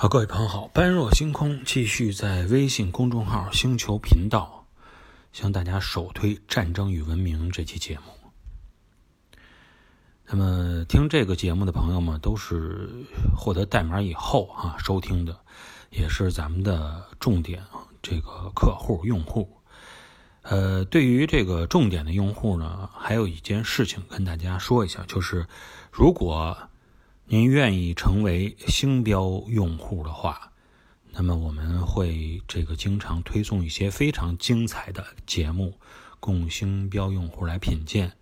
好，各位朋友好，般若星空继续在微信公众号星球频道向大家首推《战争与文明》这期节目。那么听这个节目的朋友们都是获得代码以后啊收听的，也是咱们的重点这个客户用户。呃，对于这个重点的用户呢，还有一件事情跟大家说一下，就是如果您愿意成为星标用户的话，那么我们会这个经常推送一些非常精彩的节目，供星标用户来品鉴。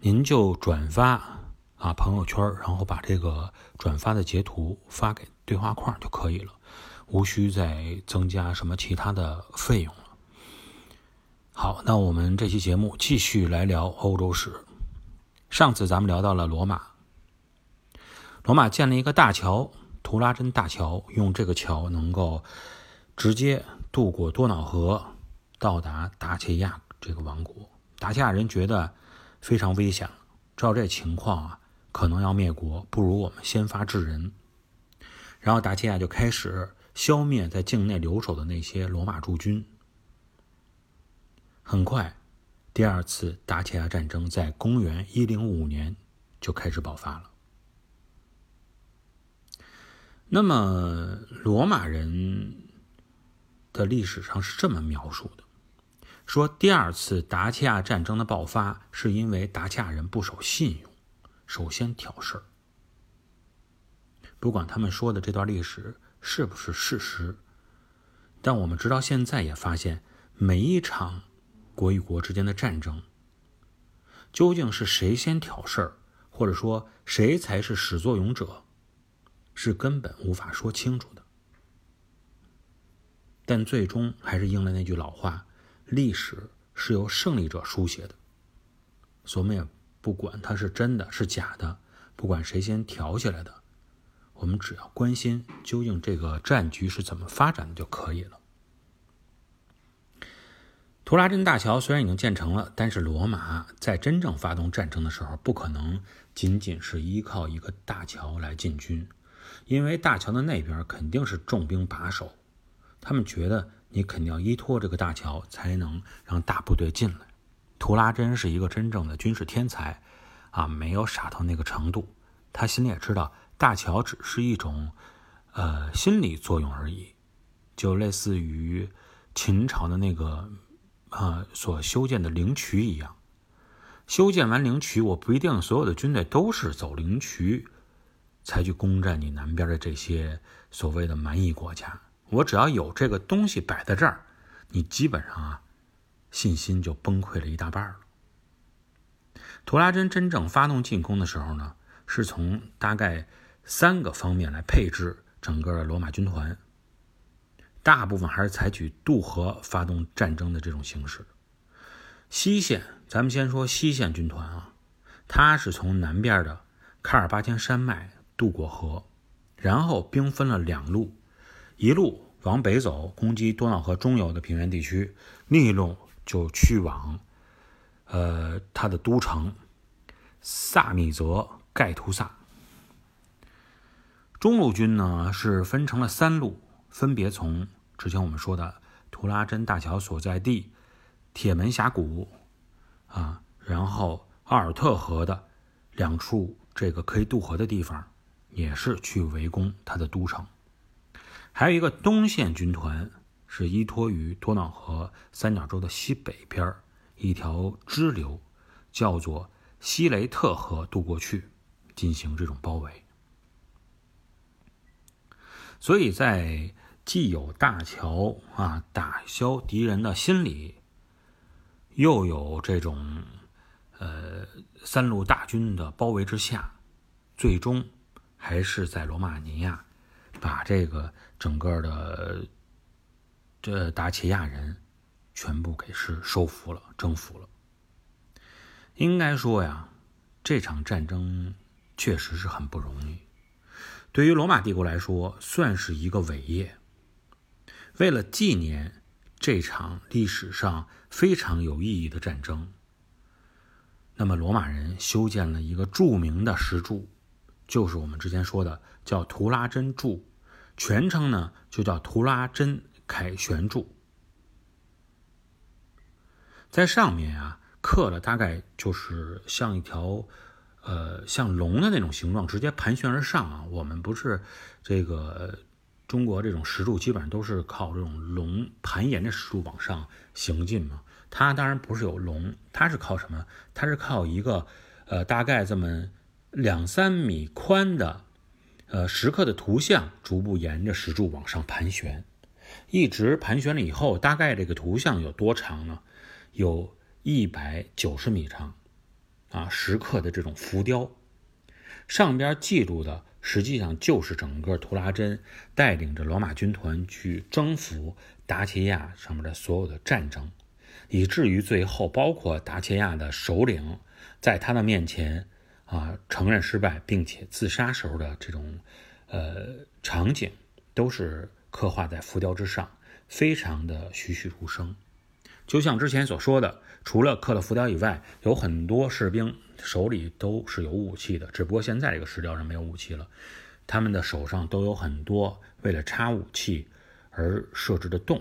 您就转发啊朋友圈，然后把这个转发的截图发给对话框就可以了，无需再增加什么其他的费用了。好，那我们这期节目继续来聊欧洲史。上次咱们聊到了罗马，罗马建了一个大桥——图拉真大桥，用这个桥能够直接渡过多瑙河，到达达契亚这个王国。达契亚人觉得。非常危险，照这情况啊，可能要灭国，不如我们先发制人。然后达契亚就开始消灭在境内留守的那些罗马驻军。很快，第二次达契亚战争在公元一零五年就开始爆发了。那么，罗马人的历史上是这么描述的。说第二次达契亚战争的爆发是因为达契亚人不守信用，首先挑事儿。不管他们说的这段历史是不是事实，但我们直到现在也发现，每一场国与国之间的战争，究竟是谁先挑事儿，或者说谁才是始作俑者，是根本无法说清楚的。但最终还是应了那句老话。历史是由胜利者书写的，所以我们也不管它是真的是假的，不管谁先挑起来的，我们只要关心究竟这个战局是怎么发展的就可以了。图拉真大桥虽然已经建成了，但是罗马在真正发动战争的时候，不可能仅仅是依靠一个大桥来进军，因为大桥的那边肯定是重兵把守，他们觉得。你肯定要依托这个大桥，才能让大部队进来。图拉真是一个真正的军事天才，啊，没有傻到那个程度。他心里也知道，大桥只是一种，呃，心理作用而已，就类似于秦朝的那个，呃，所修建的灵渠一样。修建完灵渠，我不一定所有的军队都是走灵渠，才去攻占你南边的这些所谓的蛮夷国家。我只要有这个东西摆在这儿，你基本上啊，信心就崩溃了一大半了。图拉真真正发动进攻的时候呢，是从大概三个方面来配置整个罗马军团，大部分还是采取渡河发动战争的这种形式。西线，咱们先说西线军团啊，它是从南边的卡尔巴阡山脉渡过河，然后兵分了两路。一路往北走，攻击多瑙河中游的平原地区；另一路就去往，呃，他的都城萨米泽盖图萨。中路军呢是分成了三路，分别从之前我们说的图拉真大桥所在地铁门峡谷啊，然后奥尔特河的两处这个可以渡河的地方，也是去围攻他的都城。还有一个东线军团是依托于多瑙河三角洲的西北边一条支流，叫做西雷特河渡过去，进行这种包围。所以在既有大桥啊打消敌人的心理，又有这种呃三路大军的包围之下，最终还是在罗马尼亚把这个。整个的这达契亚人全部给是收服了、征服了。应该说呀，这场战争确实是很不容易。对于罗马帝国来说，算是一个伟业。为了纪念这场历史上非常有意义的战争，那么罗马人修建了一个著名的石柱，就是我们之前说的叫图拉真柱。全称呢就叫《图拉真凯旋柱》。在上面啊刻了大概就是像一条，呃，像龙的那种形状，直接盘旋而上啊。我们不是这个中国这种石柱，基本上都是靠这种龙盘沿着石柱往上行进嘛。它当然不是有龙，它是靠什么？它是靠一个呃大概这么两三米宽的呃石刻的图像，逐步沿着石柱往上盘旋，一直盘旋了以后，大概这个图像有多长呢？有一百九十米长，啊，石刻的这种浮雕，上边记录的实际上就是整个图拉真带领着罗马军团去征服达契亚上面的所有的战争，以至于最后包括达契亚的首领在他的面前啊承认失败并且自杀时候的这种呃场景，都是刻画在浮雕之上，非常的栩栩如生。就像之前所说的，除了刻了浮雕以外，有很多士兵手里都是有武器的，只不过现在这个石雕上没有武器了。他们的手上都有很多为了插武器而设置的洞。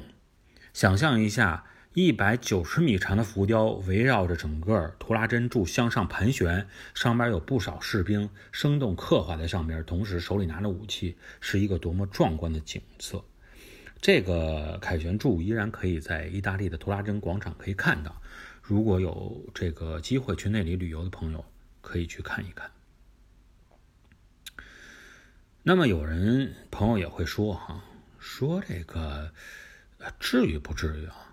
想象一下，一百九十米长的浮雕围绕着整个图拉真柱向上盘旋，上边有不少士兵生动刻画在上边，同时手里拿着武器，是一个多么壮观的景色。这个凯旋柱依然可以在意大利的图拉真广场可以看到，如果有这个机会去那里旅游的朋友，可以去看一看。那么有人朋友也会说哈，说这个至于不至于啊？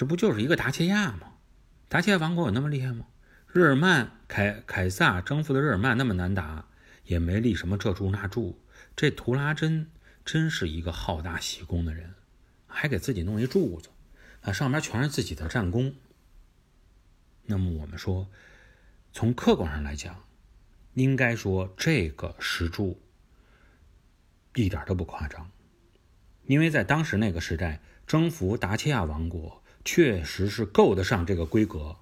这不就是一个达契亚吗？达契亚王国有那么厉害吗？日耳曼凯凯撒征服的日耳曼那么难打，也没立什么这柱那柱，这图拉真。真是一个好大喜功的人，还给自己弄一柱子，啊，上面全是自己的战功。那么我们说，从客观上来讲，应该说这个石柱一点都不夸张，因为在当时那个时代，征服达契亚王国确实是够得上这个规格，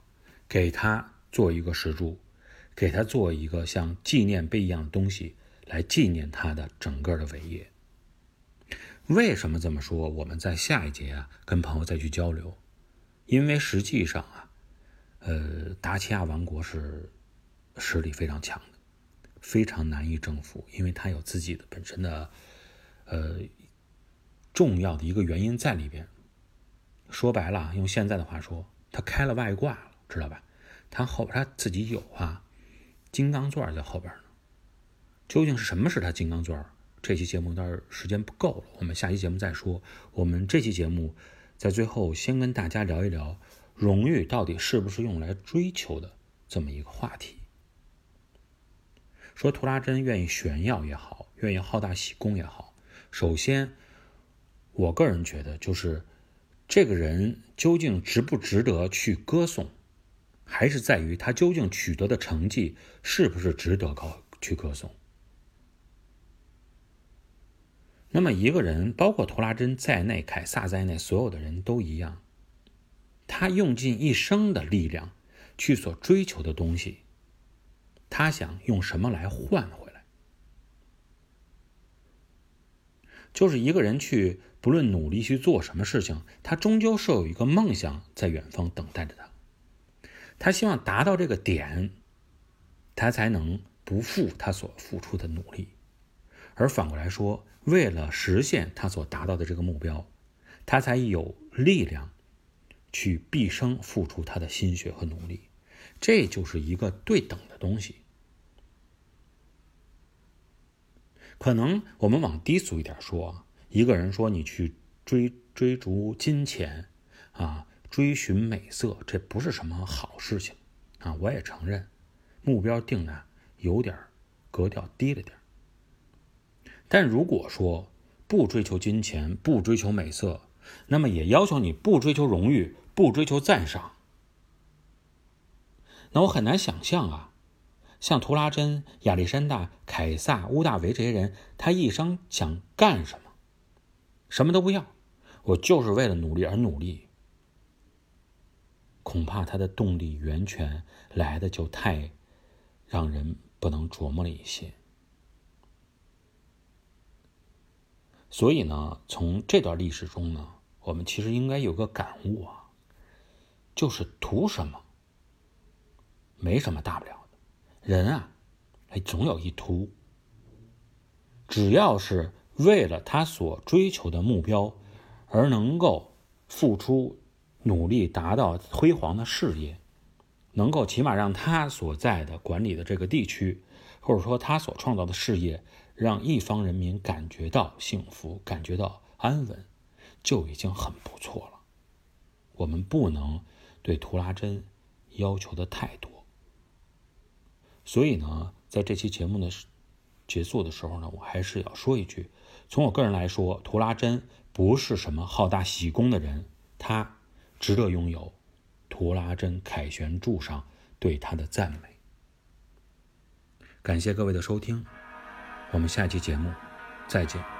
给他做一个石柱，给他做一个像纪念碑一样的东西，来纪念他的整个的伟业。为什么这么说？我们在下一节啊，跟朋友再去交流。因为实际上啊，呃，达契亚王国是实力非常强的，非常难以征服，因为它有自己的本身的呃重要的一个原因在里边。说白了，用现在的话说，他开了外挂了，知道吧？他后边他自己有啊，金刚钻在后边呢。究竟是什么是他金刚钻？这期节目但是时间不够了，我们下期节目再说。我们这期节目在最后先跟大家聊一聊荣誉到底是不是用来追求的这么一个话题。说图拉真愿意炫耀也好，愿意好大喜功也好，首先，我个人觉得就是这个人究竟值不值得去歌颂，还是在于他究竟取得的成绩是不是值得高去歌颂。那么一个人，包括图拉真在内，凯撒在内，所有的人都一样。他用尽一生的力量去所追求的东西，他想用什么来换回来？就是一个人去，不论努力去做什么事情，他终究是有一个梦想在远方等待着他。他希望达到这个点，他才能不负他所付出的努力。而反过来说，为了实现他所达到的这个目标，他才有力量去毕生付出他的心血和努力。这就是一个对等的东西。可能我们往低俗一点说，一个人说你去追追逐金钱，啊，追寻美色，这不是什么好事情啊。我也承认，目标定的有点格调低了点。但如果说不追求金钱，不追求美色，那么也要求你不追求荣誉，不追求赞赏。那我很难想象啊，像图拉真、亚历山大、凯撒、屋大维这些人，他一生想干什么？什么都不要，我就是为了努力而努力。恐怕他的动力源泉来的就太让人不能琢磨了一些。所以呢，从这段历史中呢，我们其实应该有个感悟啊，就是图什么，没什么大不了。人啊，哎，总有一途。只要是为了他所追求的目标而能够付出努力，达到辉煌的事业，能够起码让他所在的管理的这个地区，或者说他所创造的事业。让一方人民感觉到幸福，感觉到安稳，就已经很不错了。我们不能对图拉真要求的太多。所以呢，在这期节目的结束的时候呢，我还是要说一句：从我个人来说，图拉真不是什么好大喜功的人，他值得拥有图拉真凯旋柱上对他的赞美。感谢各位的收听。我们下期节目再见。